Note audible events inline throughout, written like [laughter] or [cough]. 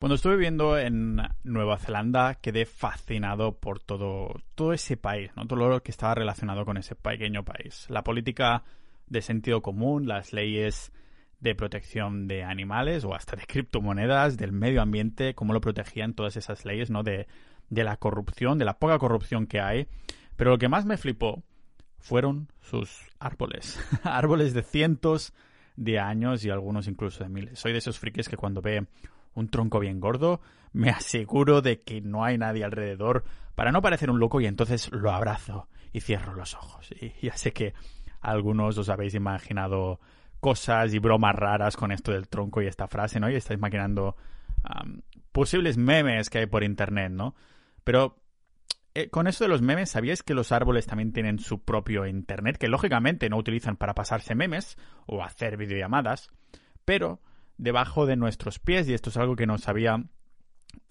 Cuando estuve viviendo en Nueva Zelanda quedé fascinado por todo, todo ese país, ¿no? todo lo que estaba relacionado con ese pequeño país. La política de sentido común, las leyes de protección de animales o hasta de criptomonedas, del medio ambiente, cómo lo protegían todas esas leyes, ¿no? De, de la corrupción, de la poca corrupción que hay. Pero lo que más me flipó fueron sus árboles. [laughs] árboles de cientos de años y algunos incluso de miles. Soy de esos frikis que cuando ve un tronco bien gordo, me aseguro de que no hay nadie alrededor para no parecer un loco y entonces lo abrazo y cierro los ojos. Y ya sé que algunos os habéis imaginado cosas y bromas raras con esto del tronco y esta frase, ¿no? Y estáis imaginando posibles memes que hay por internet, ¿no? Pero eh, con eso de los memes, ¿sabíais que los árboles también tienen su propio internet? Que lógicamente no utilizan para pasarse memes o hacer videollamadas, pero debajo de nuestros pies, y esto es algo que no sabía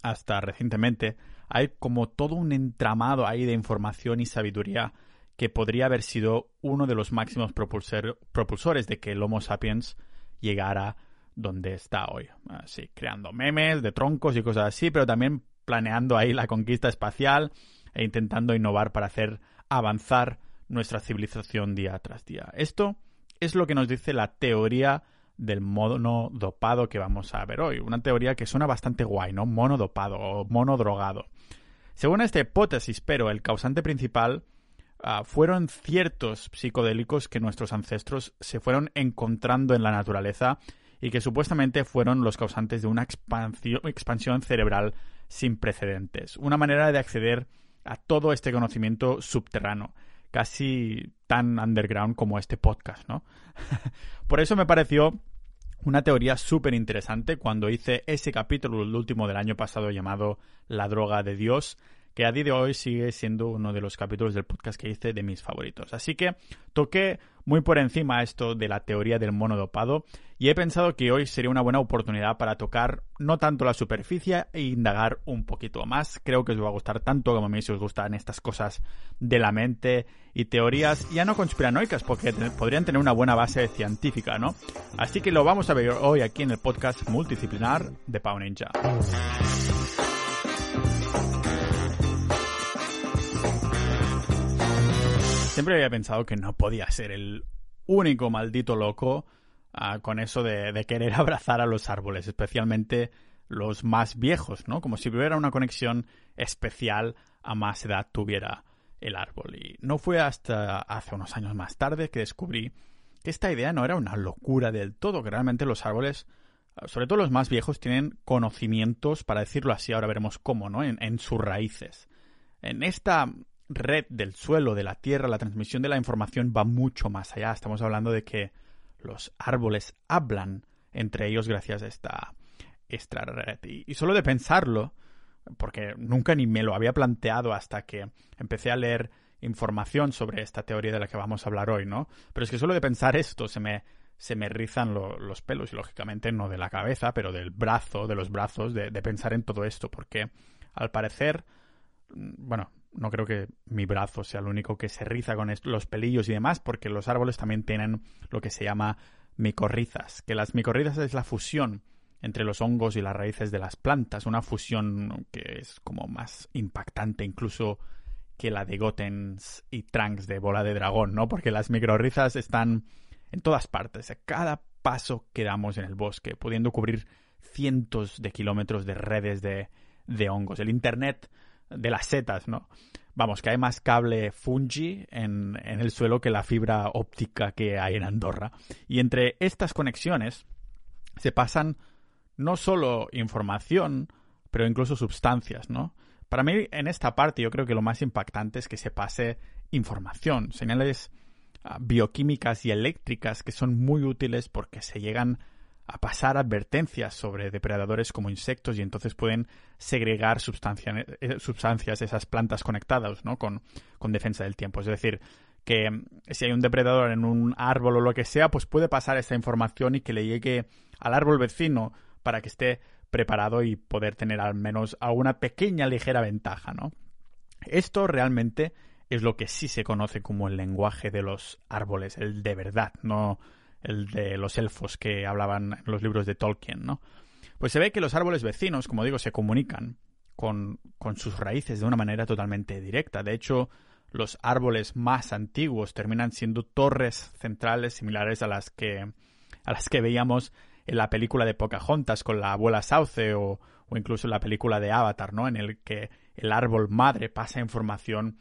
hasta recientemente, hay como todo un entramado ahí de información y sabiduría que podría haber sido uno de los máximos propulsores de que el Homo sapiens llegara donde está hoy. Así, creando memes de troncos y cosas así, pero también planeando ahí la conquista espacial e intentando innovar para hacer avanzar nuestra civilización día tras día. Esto es lo que nos dice la teoría del mono dopado que vamos a ver hoy. Una teoría que suena bastante guay, ¿no? Mono dopado o mono drogado. Según esta hipótesis, pero el causante principal ah, fueron ciertos psicodélicos que nuestros ancestros se fueron encontrando en la naturaleza y que supuestamente fueron los causantes de una expansión cerebral sin precedentes. Una manera de acceder a todo este conocimiento subterráneo, casi tan underground como este podcast, ¿no? [laughs] Por eso me pareció una teoría súper interesante cuando hice ese capítulo, el último del año pasado llamado La droga de Dios, que a día de hoy sigue siendo uno de los capítulos del podcast que hice de mis favoritos. Así que toqué muy por encima esto de la teoría del mono dopado y he pensado que hoy sería una buena oportunidad para tocar no tanto la superficie e indagar un poquito más. Creo que os va a gustar tanto como a mí si os gustan estas cosas de la mente y teorías ya no conspiranoicas porque podrían tener una buena base científica, ¿no? Así que lo vamos a ver hoy aquí en el podcast multidisciplinar de Pau Ninja. Siempre había pensado que no podía ser el único maldito loco ah, con eso de, querer [laughs] abrazar a los árboles, especialmente los más viejos, ¿no? Como si hubiera una conexión especial a más edad tuviera el árbol. Y no fue hasta hace unos años más tarde que descubrí que esta idea no era una locura del todo, que realmente los árboles, ah, sobre todo los más viejos, tienen conocimientos, para decirlo así, ahora veremos cómo, ¿no? en sus raíces. En esta red del suelo, de la tierra, la transmisión de la información va mucho más allá. Estamos hablando de que los árboles hablan entre ellos gracias a esta, esta red. Y, solo de pensarlo, porque nunca ni me lo había planteado hasta que empecé a leer información sobre esta teoría de la que vamos a hablar hoy, ¿no? Pero es que solo de pensar esto se me, se me rizan los pelos, y lógicamente no de la cabeza, pero del brazo, de los brazos, de, de pensar en todo esto, porque al parecer, mm, bueno, no creo que mi brazo sea el único que se riza con los pelillos y demás, porque los árboles también tienen lo que se llama micorrizas, que las micorrizas es la fusión entre los hongos y las raíces de las plantas, una fusión que es como más impactante incluso que la de Gotens y Trunks de Bola de Dragón, ¿no? Porque las micorrizas están en todas partes, a cada paso que damos en el bosque, pudiendo cubrir cientos de kilómetros de redes de, de hongos. El Internet de las setas, ¿no? Vamos, que hay más cable fungi en, en el suelo que la fibra óptica que hay en Andorra. Y entre estas conexiones se pasan no solo información, pero incluso sustancias, ¿no? Para mí, en esta parte, yo creo que lo más impactante es que se pase información, señales ah, bioquímicas y eléctricas que son muy útiles porque se llegan a pasar advertencias sobre depredadores como insectos y entonces pueden segregar eh, sustancias, esas plantas conectadas ¿no? con, con defensa del tiempo. Es decir, que mm, si hay un depredador en un árbol o lo que sea, pues puede pasar esa información y que le llegue al árbol vecino para que esté preparado y poder tener al menos a una pequeña ligera ventaja, ¿no? Esto realmente es lo que sí se conoce como el lenguaje de los árboles, el de verdad, no el de los elfos que hablaban en los libros de Tolkien, ¿no? Pues se ve que los árboles vecinos, como digo, se comunican con, con sus raíces de una manera totalmente directa. De hecho, los árboles más antiguos terminan siendo torres centrales similares a las que, a las que veíamos en la película de Pocahontas con la abuela Sauce o, o incluso en la película de Avatar, ¿no? En el que el árbol madre pasa información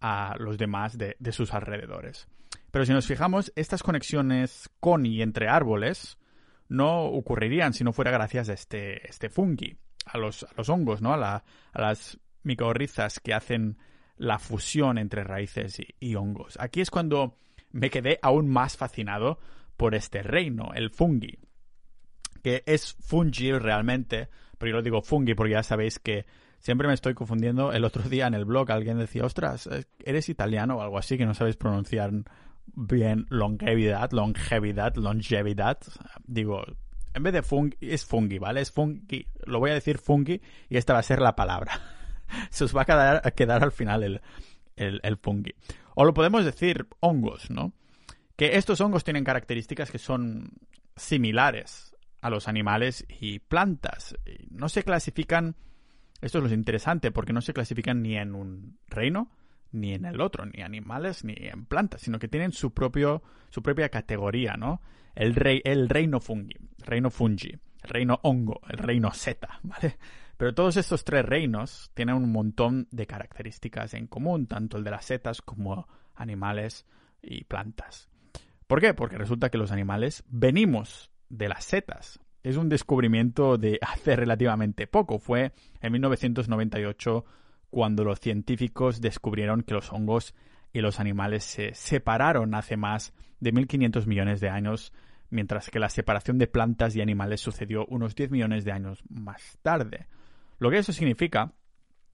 a los demás de, de sus alrededores. Pero si nos fijamos, estas conexiones con y entre árboles no ocurrirían si no fuera gracias a este, este fungi, a los, a los hongos, ¿no? A, a las micorrizas que hacen la fusión entre raíces y, hongos. Aquí es cuando me quedé aún más fascinado por este reino, el fungi, que es fungi realmente, pero yo lo digo fungi porque ya sabéis que siempre me estoy confundiendo. El otro día en el blog alguien decía, ostras, eres italiano o algo así que no sabéis pronunciar bien longevidad, longevidad, longevidad. Digo, en vez de fungi, es fungi, ¿vale? Es fungi, lo voy a decir fungi y esta va a ser la palabra. [laughs] se os va a quedar, al final el, el, fungi. O lo podemos decir hongos, ¿no? Que estos hongos tienen características que son similares a los animales y plantas. No se clasifican, esto es lo interesante, porque no se clasifican ni en un reino ni en el otro, ni animales ni en plantas, sino que tienen su propio su propia categoría, ¿no? El rey el reino fungi, reino fungi, el reino hongo, el reino seta, [laughs] ¿vale? Pero todos estos tres reinos tienen un montón de características en común, tanto el de las setas como animales y plantas. ¿Por qué? Porque resulta que los animales venimos de las setas. Es un descubrimiento de [laughs] hace relativamente poco. Fue en 1998 cuando los científicos descubrieron que los hongos y los animales se separaron hace más de 1.500 millones de años, mientras que la separación de plantas y animales sucedió unos 10 millones de años más tarde. Lo que eso significa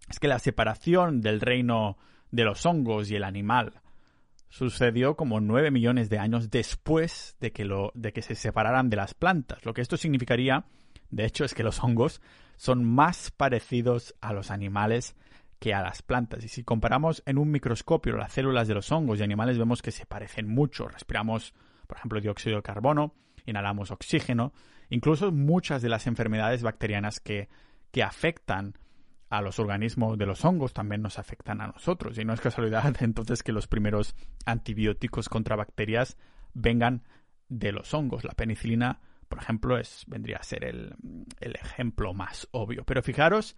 es que la separación del reino de los hongos y el animal sucedió como nueve millones de años después de que, de que se separaran de las plantas. Lo que esto significaría, de hecho, es que los hongos son más parecidos a los animales que a las plantas. Y si comparamos en un microscopio las células de los hongos y animales, vemos que se parecen mucho. Respiramos, por ejemplo, dióxido de carbono, inhalamos oxígeno, incluso muchas de las enfermedades bacterianas que que afectan a los organismos de los hongos también nos afectan a nosotros. Y no es casualidad [laughs] entonces que los primeros antibióticos contra bacterias vengan de los hongos. La penicilina, por ejemplo, es, vendría a ser el, el ejemplo más obvio. Pero fijaros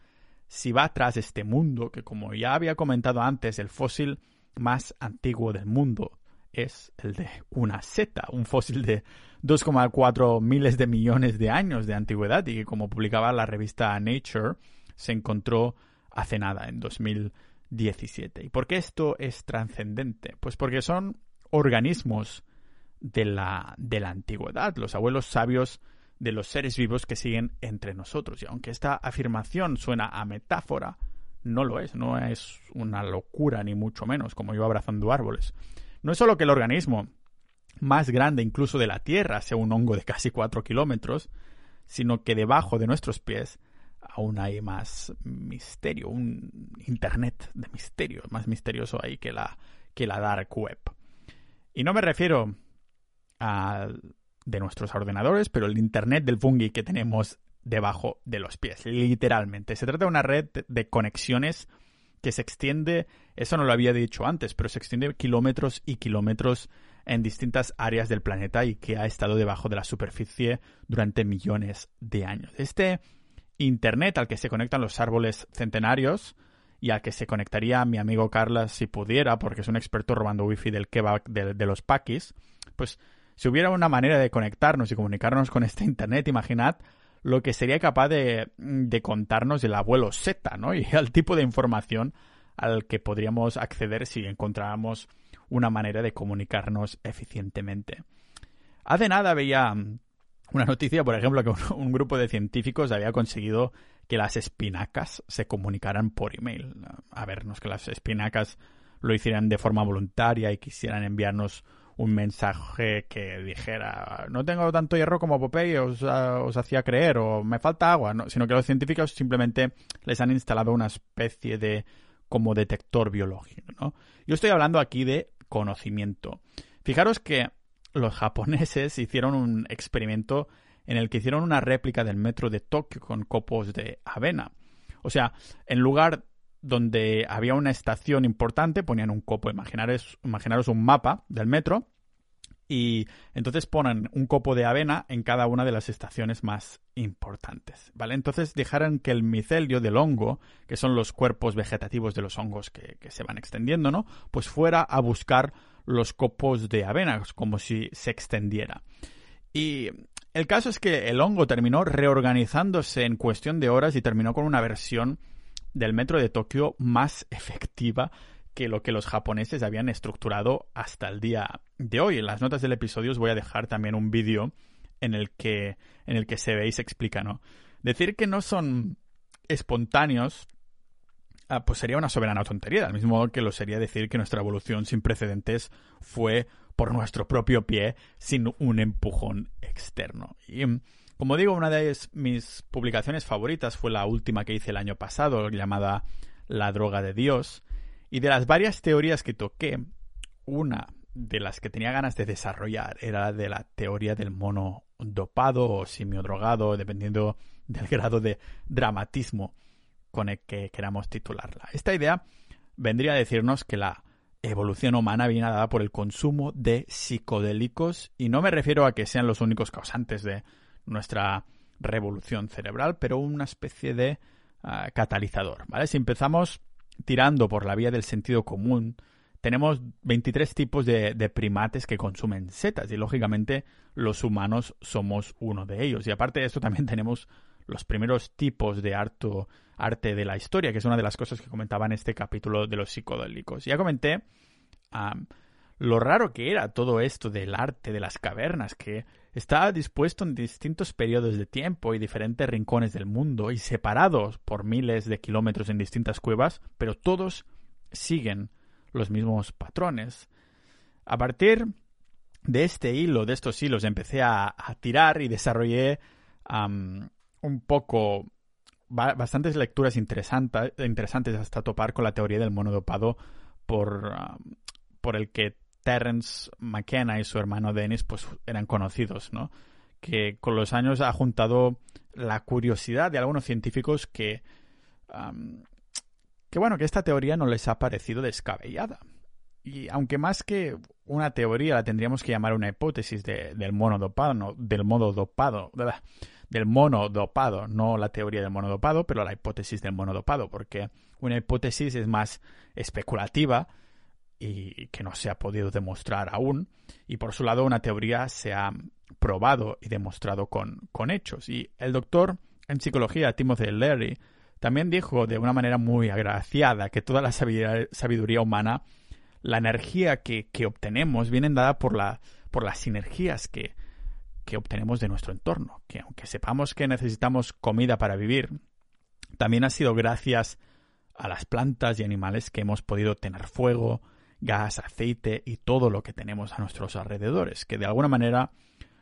si va tras este mundo, que como ya había comentado antes, el fósil más antiguo del mundo es el de una seta, un fósil de 2,4 miles de millones de años de antigüedad y que como publicaba la revista Nature se encontró hace nada, en 2017. ¿Y por qué esto es trascendente? Pues porque son organismos de la, de la antigüedad, los abuelos sabios de los seres vivos que siguen entre nosotros. Y aunque esta afirmación suena a metáfora, no lo es, no es una locura ni mucho menos, como yo abrazando árboles. No es solo que el organismo más grande incluso de la Tierra sea un hongo de casi 4 kilómetros, sino que debajo de nuestros pies aún hay más misterio, un Internet de misterio, más misterioso ahí que la, que la Dark Web. Y no me refiero a de nuestros ordenadores, pero el Internet del fungi que tenemos debajo de los pies, literalmente. Se trata de una red de conexiones que se extiende, eso no lo había dicho antes, pero se extiende kilómetros y kilómetros en distintas áreas del planeta y que ha estado debajo de la superficie durante millones de años. Este Internet al que se conectan los árboles centenarios y al que se conectaría mi amigo Carlos si pudiera, porque es un experto robando wifi del kebab de, de los pakis, pues si hubiera una manera de conectarnos y comunicarnos con este Internet, imaginad lo que sería capaz de, contarnos el abuelo Z, ¿no? [laughs] Y el tipo de información al que podríamos acceder si encontráramos una manera de comunicarnos eficientemente. Hace nada veía una noticia, por ejemplo, que [laughs] un, grupo de científicos había conseguido que las espinacas se comunicaran por email. A ver, no es que las espinacas lo hicieran de forma voluntaria y quisieran enviarnos un mensaje que dijera no tengo tanto hierro como Popeye os, os hacía creer o me falta agua, no, sino que los científicos simplemente les han instalado una especie de como detector biológico, ¿no? Yo estoy hablando aquí de conocimiento. Fijaros que los japoneses hicieron un experimento en el que hicieron una réplica del metro de Tokio con copos de avena. O sea, en lugar donde había una estación importante, ponían un copo, imaginaros, imaginaros un mapa del metro, y entonces ponen un copo de avena en cada una de las estaciones más importantes, ¿vale? Entonces dejaron que el micelio del hongo, que son los cuerpos vegetativos de los hongos que, que se van extendiendo, ¿no? Pues fuera a buscar los copos de avena, como si se extendiera. Y el caso es que el hongo terminó reorganizándose en cuestión de horas y terminó con una versión del metro de Tokio más efectiva que lo que los japoneses habían estructurado hasta el día de hoy. En las notas del episodio os voy a dejar también un vídeo en el que en el que se ve y se explica, ¿no? Decir que no son espontáneos ah, pues sería una soberana tontería, al mismo modo que lo sería decir que nuestra evolución sin precedentes fue por nuestro propio pie sin un empujón externo. Y como digo, una de mis publicaciones favoritas fue la última que hice el año pasado, llamada La droga de Dios. Y de las varias teorías que toqué, una de las que tenía ganas de desarrollar era la de la teoría del mono dopado o simio drogado, dependiendo [laughs] del grado de dramatismo con el que queramos titularla. Esta idea vendría a decirnos que la evolución humana viene dada por el consumo de psicodélicos y no me refiero a que sean los únicos causantes de nuestra revolución cerebral, pero una especie de ah, catalizador, ¿vale? Si empezamos tirando por la vía del sentido común, tenemos 23 tipos de, primates que consumen setas y lógicamente los humanos somos uno de ellos. Y aparte de esto también [laughs] tenemos los primeros tipos de arte de la historia, que es una de las cosas que comentaba en este capítulo de los psicodélicos. Ya comenté lo raro que era todo esto del arte de las cavernas, que estaba dispuesto en distintos periodos de tiempo y diferentes rincones del mundo y separados por miles de kilómetros en distintas cuevas, pero todos siguen los mismos patrones. A partir de este hilo, de estos hilos, empecé a, tirar y desarrollé un poco bastantes lecturas interesantes hasta topar con la teoría del monodopado por, por el que Terence McKenna y su hermano Dennis pues eran conocidos, ¿no? Que con los años ha juntado la curiosidad de algunos científicos que que bueno, que esta teoría no les ha parecido descabellada. Y aunque más que una teoría la tendríamos que llamar una hipótesis del mono dopado, no, del modo dopado, del mono dopado, no la teoría del mono dopado, pero la hipótesis del mono dopado, porque una hipótesis es más especulativa y que no se ha podido demostrar aún, y por su lado una teoría se ha probado y demostrado con, con hechos. Y el doctor en psicología Timothy Leary también dijo de una manera muy agraciada que toda la sabiduría, humana, la energía que, que, obtenemos, viene dada por, la, por las sinergias que, que obtenemos de nuestro entorno. Que aunque sepamos que necesitamos comida para vivir, también ha sido gracias a las plantas y animales que hemos podido tener fuego, gas, aceite y todo lo que tenemos a nuestros alrededores, que de alguna manera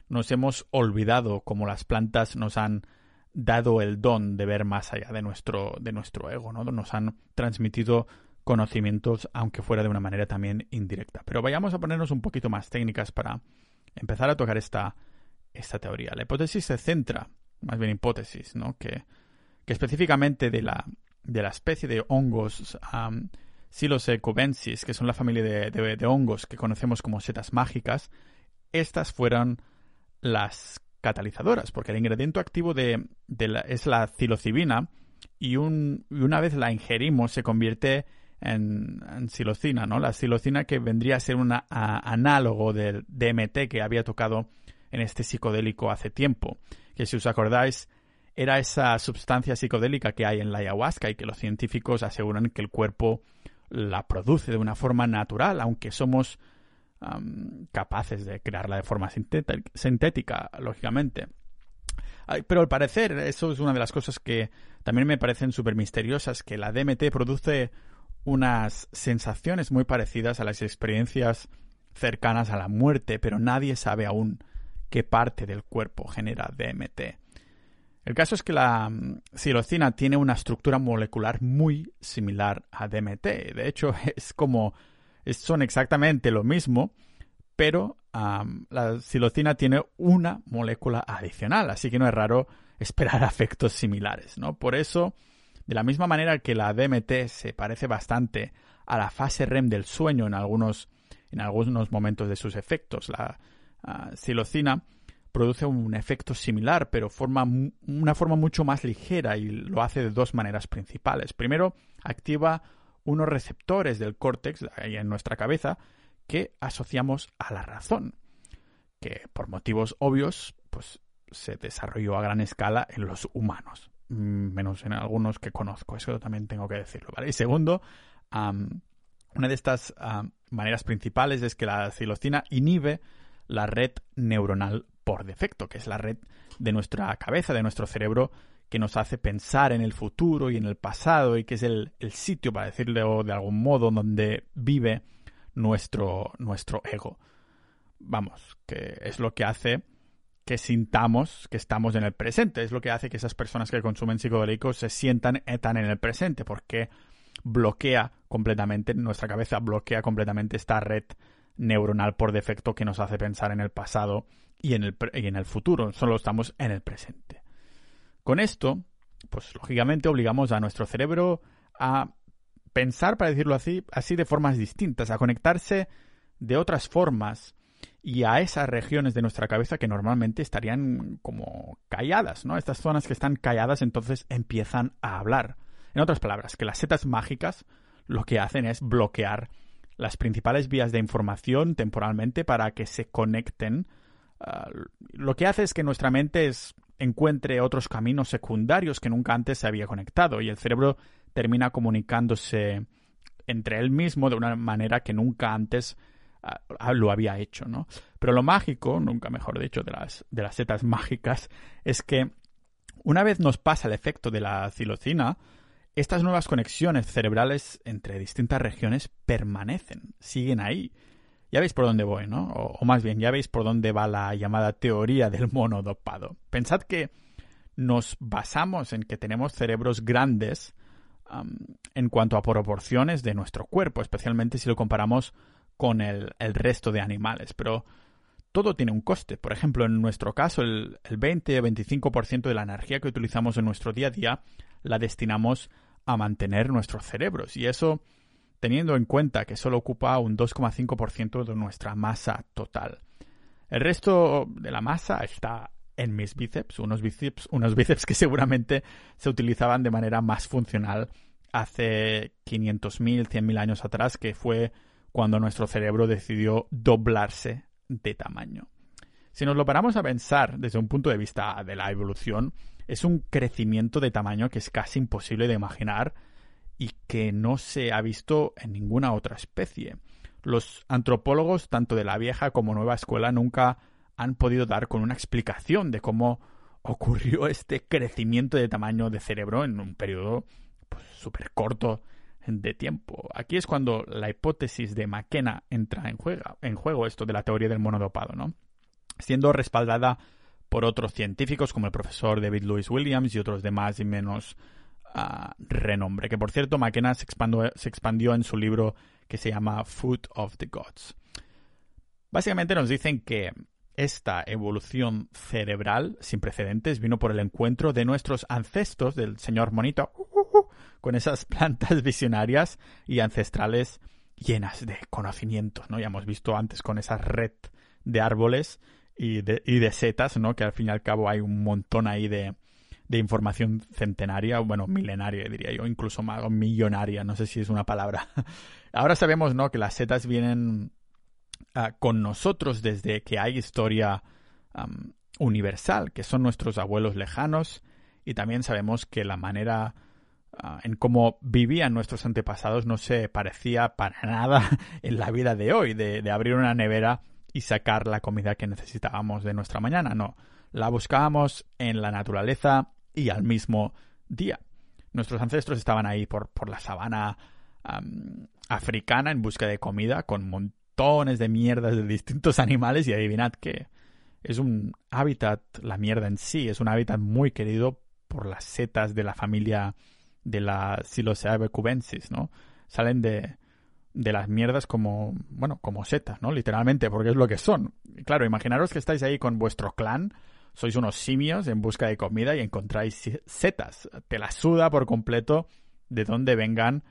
nos hemos olvidado como las plantas nos han dado el don de ver más allá de nuestro, de nuestro ego, ¿no? Nos han transmitido conocimientos, aunque fuera de una manera también indirecta. Pero vayamos a ponernos un poquito más técnicas para empezar a tocar esta, esta teoría. La hipótesis se centra, más bien hipótesis, ¿no? Que, que específicamente de la, de la especie de hongos Psilocybensis, que son la familia de, de, hongos que conocemos como setas mágicas, estas fueron las catalizadoras, porque el ingrediente activo de, es la psilocibina y, un, una vez la ingerimos se convierte en, en psilocina, ¿no? La psilocina que vendría a ser un análogo del DMT que había tocado en este psicodélico hace tiempo, que si os acordáis era esa sustancia psicodélica que hay en la ayahuasca y que los científicos aseguran que el cuerpo la produce de una forma natural, aunque somos capaces de crearla de forma sintética, lógicamente. Pero al parecer, eso es una de las cosas que también me parecen súper misteriosas, que la DMT produce unas sensaciones muy parecidas a las experiencias cercanas a la muerte, pero nadie sabe aún qué parte del cuerpo genera DMT. El caso es que la psilocina mm, tiene una estructura molecular muy similar a DMT. De hecho, [laughs] es como son exactamente lo mismo, pero la psilocina tiene una molécula adicional, así que no es raro [laughs] esperar efectos similares, ¿no? Por eso, de la misma manera que la DMT se parece bastante a la fase REM del sueño en algunos, en algunos momentos de sus efectos, la psilocina produce un efecto similar, pero forma una forma mucho más ligera y lo hace de dos maneras principales. Primero, activa unos receptores del córtex ahí en nuestra cabeza que asociamos a la razón, que por motivos obvios, pues se desarrolló a gran escala en los humanos, mm, menos en algunos que conozco, eso también tengo que decirlo. Y segundo, una de estas maneras principales es que la psilocina inhibe la red neuronal por defecto, que es la red de nuestra cabeza, de nuestro cerebro, que nos hace pensar en el futuro y en el pasado y que es el, sitio, para decirlo de algún modo, donde vive nuestro, nuestro ego. Vamos, que es lo que hace que sintamos que estamos en el presente. Es lo que hace que esas personas que consumen psicodélicos se sientan tan en el presente, porque bloquea completamente, nuestra cabeza bloquea completamente esta red neuronal por defecto que nos hace pensar en el pasado y en el, y en el futuro. Solo estamos en el presente. Con esto, pues lógicamente obligamos a nuestro cerebro a pensar, para decirlo así, así de formas distintas, a conectarse de otras formas y a esas regiones de nuestra cabeza que normalmente estarían como calladas, ¿no? Estas zonas que están calladas entonces empiezan a hablar. En otras palabras, que las setas mágicas lo que hacen es bloquear las principales vías de información temporalmente para que se conecten. Ah, lo que hace es que nuestra mente encuentre otros caminos secundarios que nunca antes se había conectado y el cerebro termina comunicándose entre él mismo de una manera que nunca antes ah, ah, lo había hecho, ¿no? Pero lo mágico, nunca mejor dicho, de las, de las setas [laughs] mágicas, es que una vez nos pasa el efecto de la psilocina, estas nuevas conexiones cerebrales entre distintas regiones permanecen, siguen ahí. Ya veis por dónde voy, ¿no? O, más bien, ya veis por dónde va la llamada teoría del mono dopado. Pensad que nos basamos en que tenemos cerebros grandes en cuanto a proporciones de nuestro cuerpo, especialmente si lo comparamos con el, resto de animales. Pero todo tiene un coste. Por ejemplo, en nuestro caso, el, el 20 o 25% de la energía que utilizamos en nuestro día a día la destinamos a mantener nuestros cerebros. Y eso teniendo en cuenta que solo ocupa un 2,5% de nuestra masa total. El resto de la masa está en mis bíceps, unos bíceps, unos bíceps que seguramente se utilizaban de manera más funcional hace 500.000, 100.000 años atrás, que fue cuando nuestro cerebro decidió doblarse de tamaño. Si nos lo paramos a pensar desde un punto de vista de la evolución, es un crecimiento de tamaño que es casi imposible de imaginar y que no se ha visto en ninguna otra especie. Los antropólogos, tanto de la vieja como nueva escuela, nunca han podido dar con una explicación de cómo ocurrió [laughs] este crecimiento de tamaño de cerebro en un periodo súper pues, corto de tiempo. Aquí es cuando la hipótesis de McKenna entra en juego, en juego esto de la teoría del monodopado, ¿no? Siendo respaldada por otros científicos como el profesor David Lewis Williams y otros de más y menos renombre. Que por cierto, McKenna se expandió, se expandió en su libro que se llama Food of the Gods. Básicamente nos dicen que esta evolución cerebral sin precedentes vino por el encuentro de nuestros ancestros, del señor Monito, con esas plantas visionarias y ancestrales llenas de conocimientos, ¿no? Ya hemos visto antes con esa red de árboles y de, y de setas, ¿no? Que al fin y al cabo hay un montón ahí de, de información centenaria, bueno, milenaria diría yo, incluso más, millonaria, no sé si es una palabra. [laughs] Ahora sabemos, ¿no? Que las setas vienen ah, con nosotros desde que hay historia universal, que son nuestros abuelos lejanos, y también sabemos que la manera ah, en cómo vivían nuestros antepasados no se parecía para nada [laughs] en la vida de hoy, de, de abrir una nevera y sacar la comida que necesitábamos de nuestra mañana, no. La buscábamos en la naturaleza y al mismo día. Nuestros ancestros estaban ahí por, por la sabana africana en busca de comida con montones de mierdas de distintos [laughs] animales y adivinad que es un hábitat, la mierda en sí, es un hábitat muy querido por las setas de la familia de la Psilocybe cubensis, ¿no? Salen de, de las mierdas como, bueno, como setas, ¿no? Literalmente, porque es lo que son. Claro, imaginaros que estáis ahí con vuestro clan, sois unos simios en busca de comida y encontráis setas. Te la suda por completo de dónde vengan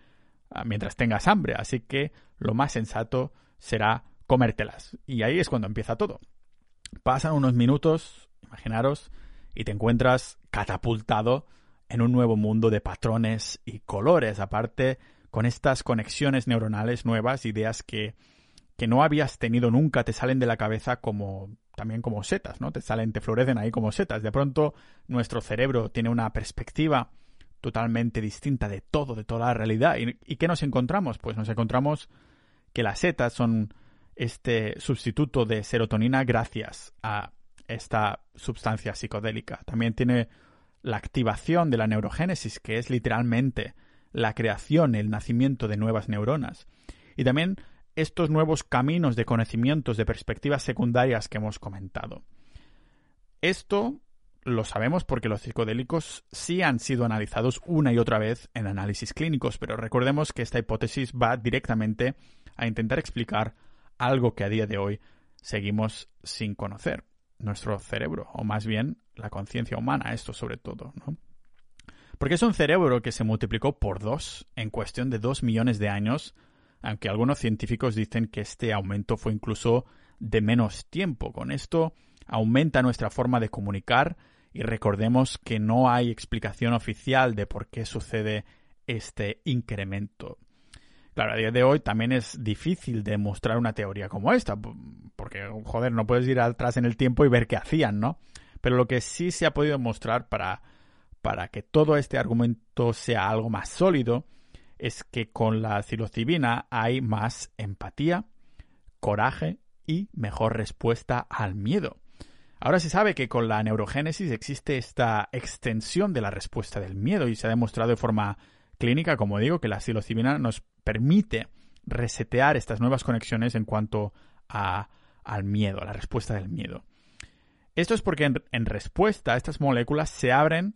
ah, mientras tengas hambre. Así que lo más sensato será comértelas. Y ahí es cuando empieza todo. Pasan unos minutos, imaginaros, y te encuentras catapultado en un nuevo mundo de patrones y colores. Aparte, con estas conexiones neuronales nuevas, ideas que, que no habías tenido nunca, te salen de la cabeza como también como setas, ¿no? Te salen, te florecen ahí como setas. De pronto nuestro cerebro tiene una perspectiva totalmente distinta de todo, de toda la realidad. ¿Y, ¿Y, qué nos encontramos? Pues nos encontramos que las setas son este sustituto de serotonina gracias a esta sustancia psicodélica. También tiene la activación de la neurogénesis, que es literalmente la creación, el nacimiento de nuevas neuronas. Y también estos nuevos caminos de conocimientos de perspectivas secundarias que hemos comentado. Esto lo sabemos porque los psicodélicos sí han sido analizados una y otra vez en análisis clínicos, pero recordemos que esta hipótesis va directamente a intentar explicar algo que a día de hoy seguimos sin conocer, nuestro cerebro, o más bien la conciencia humana, esto sobre todo, ¿no? Porque es un cerebro que se multiplicó por dos en cuestión de dos millones de años, aunque algunos científicos dicen que este aumento fue incluso de menos tiempo. Con esto aumenta nuestra forma de comunicar y recordemos que no hay explicación oficial de por qué sucede este incremento. Claro, a día de hoy también es difícil demostrar una teoría como esta, porque, joder, no puedes ir atrás en el tiempo y ver qué hacían, ¿no? Pero lo que sí se ha podido mostrar para para que todo este argumento sea algo más sólido es que con la psilocibina hay más empatía, coraje y mejor respuesta al miedo. Ahora se sabe que con la neurogénesis existe esta extensión de la respuesta del miedo y se ha demostrado de forma clínica, como digo, que la psilocibina nos permite resetear estas nuevas conexiones en cuanto a, al miedo, a la respuesta del miedo. Esto es porque en, en respuesta estas moléculas se abren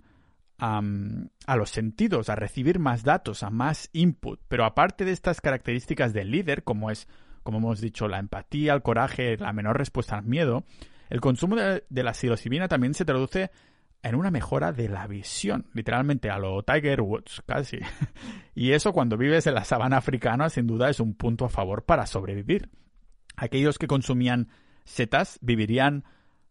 a los sentidos, a recibir más datos, a más input. Pero aparte de estas características del líder, como es, como hemos dicho, la empatía, el coraje, la menor respuesta al miedo, el consumo de, la psilocibina también se traduce en una mejora de la visión, literalmente a lo Tiger Woods, casi. [laughs] y eso cuando vives en la sabana africana, sin duda es un punto a favor para sobrevivir. Aquellos que consumían setas vivirían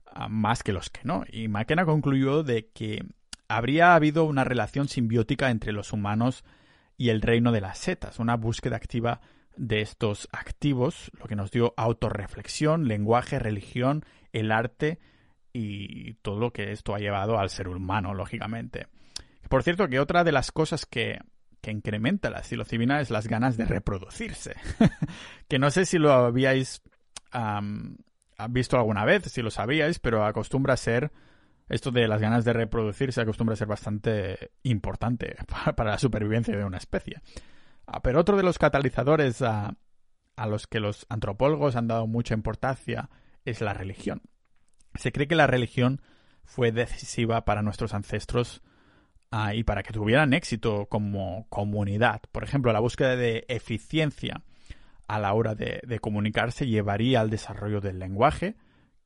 ah, más que los que no. Y McKenna concluyó de que habría habido una relación simbiótica entre los humanos y el reino de las setas, una búsqueda activa de estos activos, lo que nos dio autorreflexión, lenguaje, religión, el arte y todo lo que esto ha llevado al ser humano, lógicamente. Por cierto, que otra de las cosas que, que incrementa la psilocibina es las ganas de reproducirse. [laughs] que no sé si lo habíais visto alguna vez, si lo sabíais, pero acostumbra a ser esto de las ganas de reproducir se acostumbra a ser bastante importante [laughs] para la supervivencia de una especie. Ah, pero otro de los catalizadores a, los que los antropólogos han dado mucha importancia es la religión. Se cree que la religión fue decisiva para nuestros ancestros ah, y para que tuvieran éxito como comunidad. Por ejemplo, la búsqueda de eficiencia a la hora de, de comunicarse llevaría al desarrollo del lenguaje,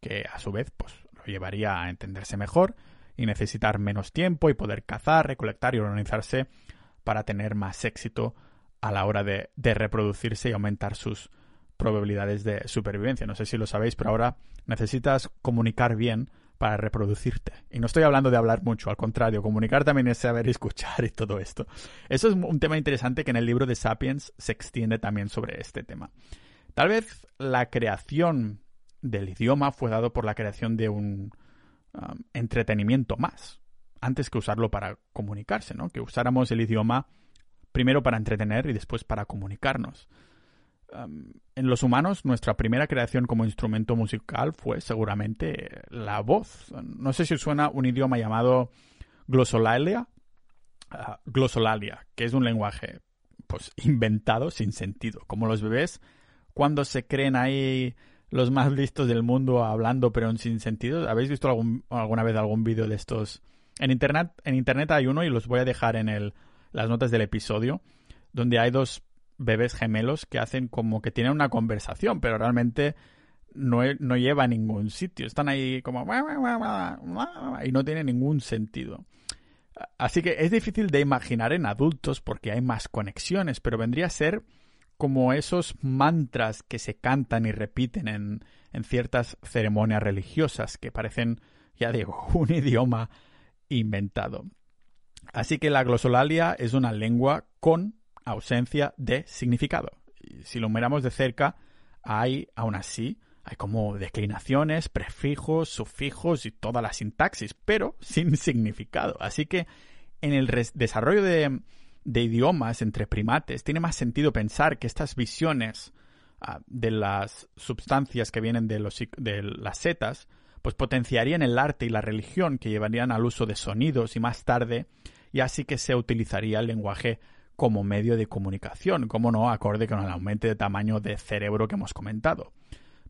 que a su vez pues, llevaría a entenderse mejor y necesitar menos tiempo y poder cazar, recolectar y organizarse para tener más éxito a la hora de, reproducirse y aumentar sus probabilidades de supervivencia. No sé si lo sabéis, pero ahora necesitas comunicar bien para reproducirte. Y no estoy hablando de hablar mucho, al contrario, comunicar también es saber [laughs] escuchar y todo esto. Eso es un tema interesante que en el libro de Sapiens se extiende también sobre este tema. Tal vez la creación del idioma fue dado por la creación de un um, entretenimiento más, antes que usarlo para comunicarse, ¿no? Que usáramos el idioma primero para entretener y después para comunicarnos. Um, en los humanos, nuestra primera creación como instrumento musical fue seguramente la voz. No sé si suena un idioma llamado glosolalia, uh, glosolalia, que es un lenguaje pues inventado sin sentido, como los bebés cuando se creen ahí los más listos del mundo hablando pero sin sentido. ¿Habéis visto algún, alguna vez algún vídeo de estos? En internet, en internet hay uno y los voy a dejar en el, las notas del episodio, donde hay dos bebés gemelos que hacen como que tienen una conversación, pero realmente no, no lleva a ningún sitio. Están ahí como... y no tiene ningún sentido. Así que es difícil de imaginar en adultos porque hay más conexiones, pero vendría a ser como esos mantras que se cantan y repiten en, en ciertas ceremonias religiosas que parecen, ya digo, [laughs] un idioma inventado. Así que la glosolalia es una lengua con ausencia de significado. Si lo miramos de cerca, hay aún así hay como declinaciones, prefijos, sufijos y toda la sintaxis, pero [laughs] sin significado. Así que en el desarrollo de, idiomas entre primates tiene más sentido pensar que estas visiones ah, de las sustancias que vienen de, los, de las setas pues potenciarían el arte y la religión que llevarían al uso de sonidos y más tarde ya sí que se utilizaría el lenguaje como medio de comunicación, como no acorde con el aumento de tamaño de cerebro que hemos comentado.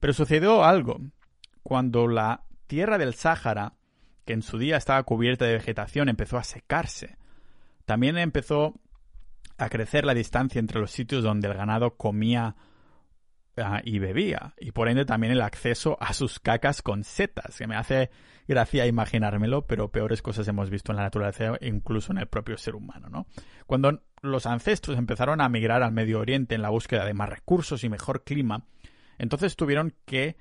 Pero sucedió algo. Cuando la tierra del Sáhara, que en su día estaba cubierta de vegetación, empezó a secarse, también empezó a crecer la distancia entre los sitios donde el ganado comía ah, y bebía, y por ende también el acceso a sus cacas con setas, que me hace gracia imaginármelo, pero peores cosas hemos visto en la naturaleza, incluso en el propio ser humano, ¿no? Cuando los ancestros empezaron a migrar al Medio Oriente en la búsqueda de más recursos y mejor clima, entonces tuvieron que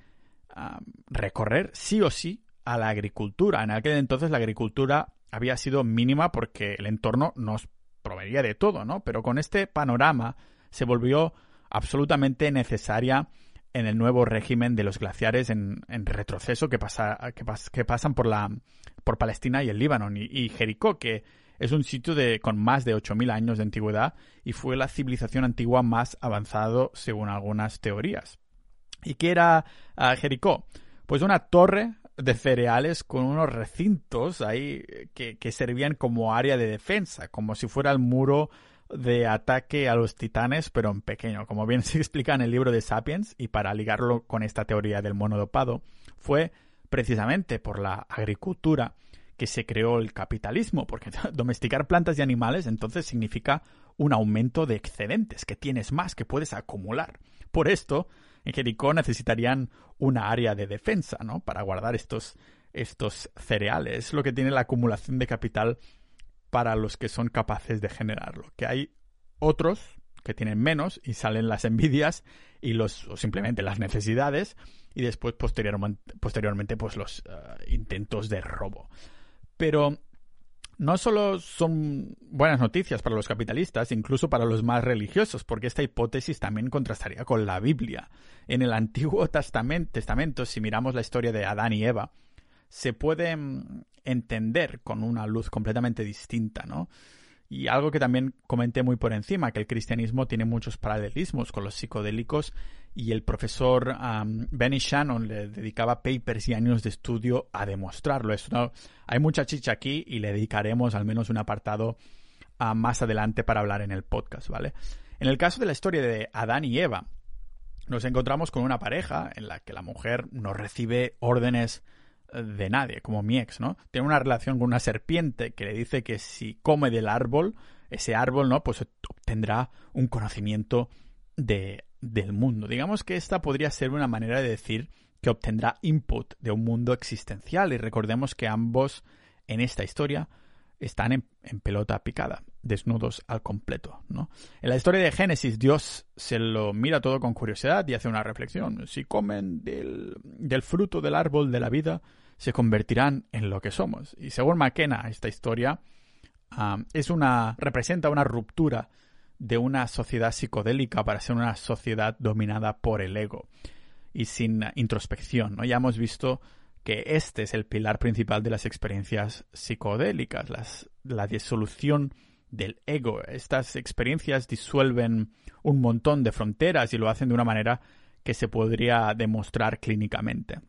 recorrer sí o sí a la agricultura. En aquel entonces la agricultura había sido mínima porque el entorno nos proveía de todo, ¿no? Pero con este panorama se volvió absolutamente necesaria en el nuevo régimen de los glaciares en, retroceso que, pasa, que, pasan por, la, por Palestina y el Líbano. Y, Jericó, que es un sitio de, con más de 8.000 años de antigüedad y fue la civilización antigua más avanzada según algunas teorías. ¿Y qué era uh, Jericó? Pues una torre de cereales con unos recintos ahí que, que, servían como área de defensa, como si fuera el muro de ataque a los titanes, pero en pequeño. Como bien [laughs] se explica en el libro de Sapiens, y para ligarlo con esta teoría del monodopado, fue precisamente por la agricultura que se creó el capitalismo, porque [laughs] domesticar plantas y animales entonces significa un aumento de excedentes, que tienes más, que puedes acumular. Por esto, en Jericó necesitarían una área de defensa, ¿no? Para guardar estos, estos cereales. Es lo que tiene la acumulación de capital para los que son capaces de generarlo. Que hay otros que tienen menos y salen las envidias y los o simplemente las necesidades y después posteriormente, posteriormente pues los eh, intentos de robo. Pero no solo son buenas noticias para los capitalistas, incluso para los más religiosos, porque esta hipótesis también contrastaría con la Biblia. En el Antiguo Testamento, si miramos la historia de Adán y Eva, se puede mm, entender con una luz completamente distinta, ¿no? Y algo que también comenté muy por encima, que el cristianismo tiene muchos paralelismos con los psicodélicos y el profesor Benny Shannon le dedicaba papers y años de estudio a demostrarlo. hay mucha chicha aquí y le dedicaremos al menos un apartado más adelante para hablar en el podcast, ¿vale? En el caso de la historia de Adán y Eva, nos encontramos con una pareja en la que la mujer no recibe órdenes de nadie, como mi ex, ¿no? Tiene una relación con una serpiente que le dice que si come del árbol, ese árbol, ¿no? Pues obtendrá un conocimiento de, del mundo. Digamos que esta podría ser una manera de decir que obtendrá input de un mundo existencial y recordemos que ambos en esta historia están en, en, pelota picada, desnudos al completo, ¿no? En la historia de Génesis, Dios se lo mira todo con curiosidad y hace una reflexión. Si comen del, del fruto del árbol de la vida, se convertirán en lo que somos. Y según McKenna, esta historia es una, representa una ruptura de una sociedad psicodélica para ser una sociedad dominada por el ego y sin introspección. ¿no? Ya hemos visto que este es el pilar principal de las experiencias psicodélicas, las, la disolución del ego. Estas experiencias disuelven un montón de fronteras y lo hacen de una manera que se podría demostrar clínicamente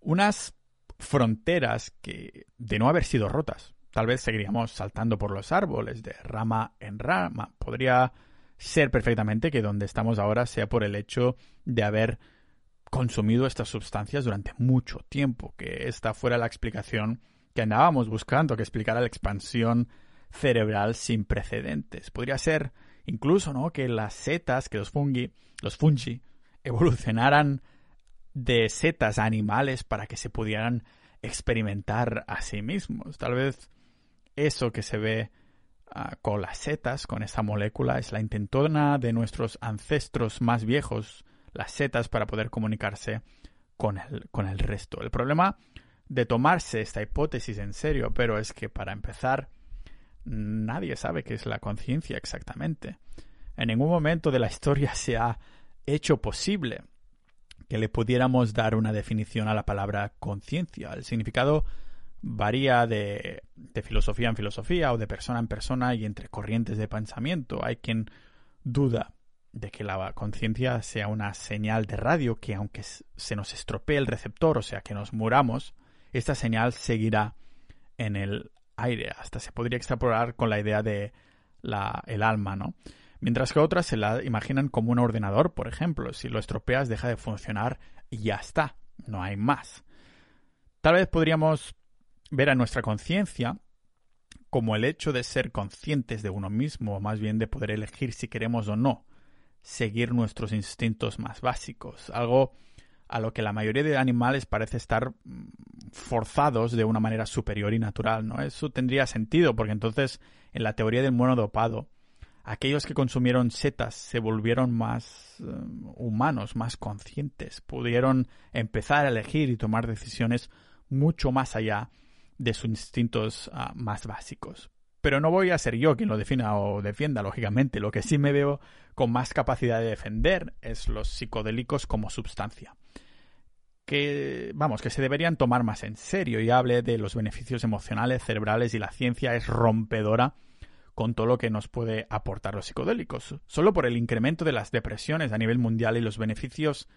unas fronteras que, de no haber sido rotas, tal vez seguiríamos saltando por los árboles de rama en rama. Podría ser perfectamente que donde estamos ahora sea por el hecho de haber consumido estas sustancias durante mucho tiempo, que esta fuera la explicación que andábamos buscando, que explicara la expansión cerebral sin precedentes. Podría ser incluso, ¿no? Que las setas, que los fungi, los fungi, evolucionaran de setas animales para que se pudieran experimentar a sí mismos. Tal vez eso que se ve ah, con las setas, con esta molécula, es la intentona de nuestros ancestros más viejos, las setas, para poder comunicarse con el, con el resto. El problema de tomarse esta hipótesis en serio, pero es que para empezar, nadie sabe qué es la conciencia exactamente. En ningún momento de la historia se ha hecho posible que le pudiéramos dar una definición a la palabra conciencia. El significado varía de, de, filosofía en filosofía o de persona en persona y entre corrientes de pensamiento. Hay quien duda de que la conciencia sea una señal de radio que aunque se nos estropee el receptor, o sea que nos muramos, esta señal seguirá en el aire. Hasta se podría extrapolar con la idea de la, el alma, ¿no? Mientras que otras se la imaginan como un ordenador, por ejemplo. Si lo estropeas deja de funcionar y ya está. No hay más. Tal vez podríamos ver a nuestra conciencia como el hecho de ser conscientes de uno mismo, o más bien de poder elegir si queremos o no seguir nuestros instintos más básicos, algo a lo que la mayoría de animales parece estar mm, forzados de una manera superior y natural, ¿no? Eso tendría sentido, porque entonces, en la teoría del mono dopado, aquellos que consumieron setas se volvieron más eh, humanos, más conscientes, pudieron empezar a elegir y tomar decisiones mucho más allá de sus instintos ah, más básicos. Pero no voy a ser yo quien lo defina o defienda, lógicamente. Lo que sí me veo con más capacidad de defender es los psicodélicos como sustancia. Que, vamos, que se deberían tomar más en serio y hable de los beneficios emocionales, cerebrales y la ciencia es rompedora con todo lo que nos puede aportar los psicodélicos. Solo por el incremento de las depresiones a nivel mundial y los beneficios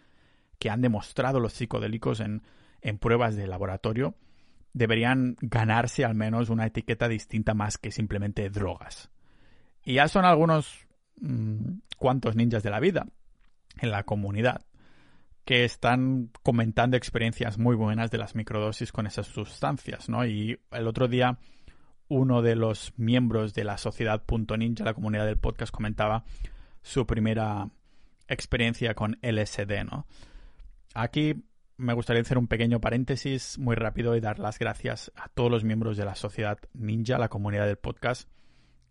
que han demostrado los psicodélicos en, en pruebas de laboratorio, deberían ganarse al menos una etiqueta distinta más que simplemente drogas. Y ya son algunos mm, cuantos ninjas de la vida en la comunidad que están comentando experiencias muy buenas de las microdosis con esas sustancias, ¿no? Y el otro día uno de los miembros de la sociedad Ninja, la comunidad del podcast, comentaba su primera experiencia con LSD, ¿no? Aquí me gustaría hacer un pequeño paréntesis muy rápido y dar las gracias a todos los miembros de la sociedad Ninja, la comunidad del podcast,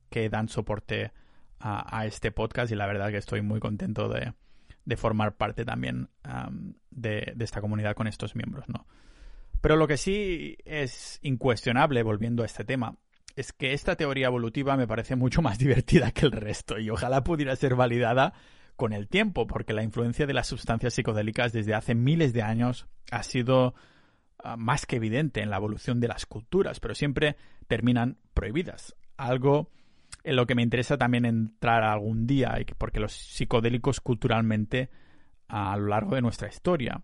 que dan soporte a, este podcast y la verdad que estoy muy contento de, formar parte también de, de, esta comunidad con estos miembros, ¿no? Pero lo que sí es incuestionable, volviendo a este tema, es que esta teoría evolutiva me parece mucho más [laughs] divertida que el resto y ojalá pudiera ser validada con el tiempo, porque la influencia de las sustancias psicodélicas desde hace miles de años ha sido ah, más que evidente en la evolución de las culturas, pero siempre terminan prohibidas. Algo en lo que me interesa también entrar algún día, porque los psicodélicos culturalmente a lo largo de nuestra historia.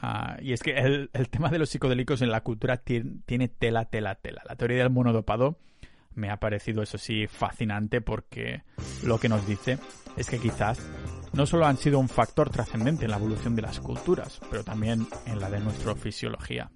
Ah, y es que el, tema de los psicodélicos en la cultura tiene tela, tela, tela. La teoría del monodopado me ha parecido, eso sí, fascinante porque lo que nos dice es que quizás no solo han sido un factor trascendente en la evolución de las culturas, pero también en la de nuestra fisiología.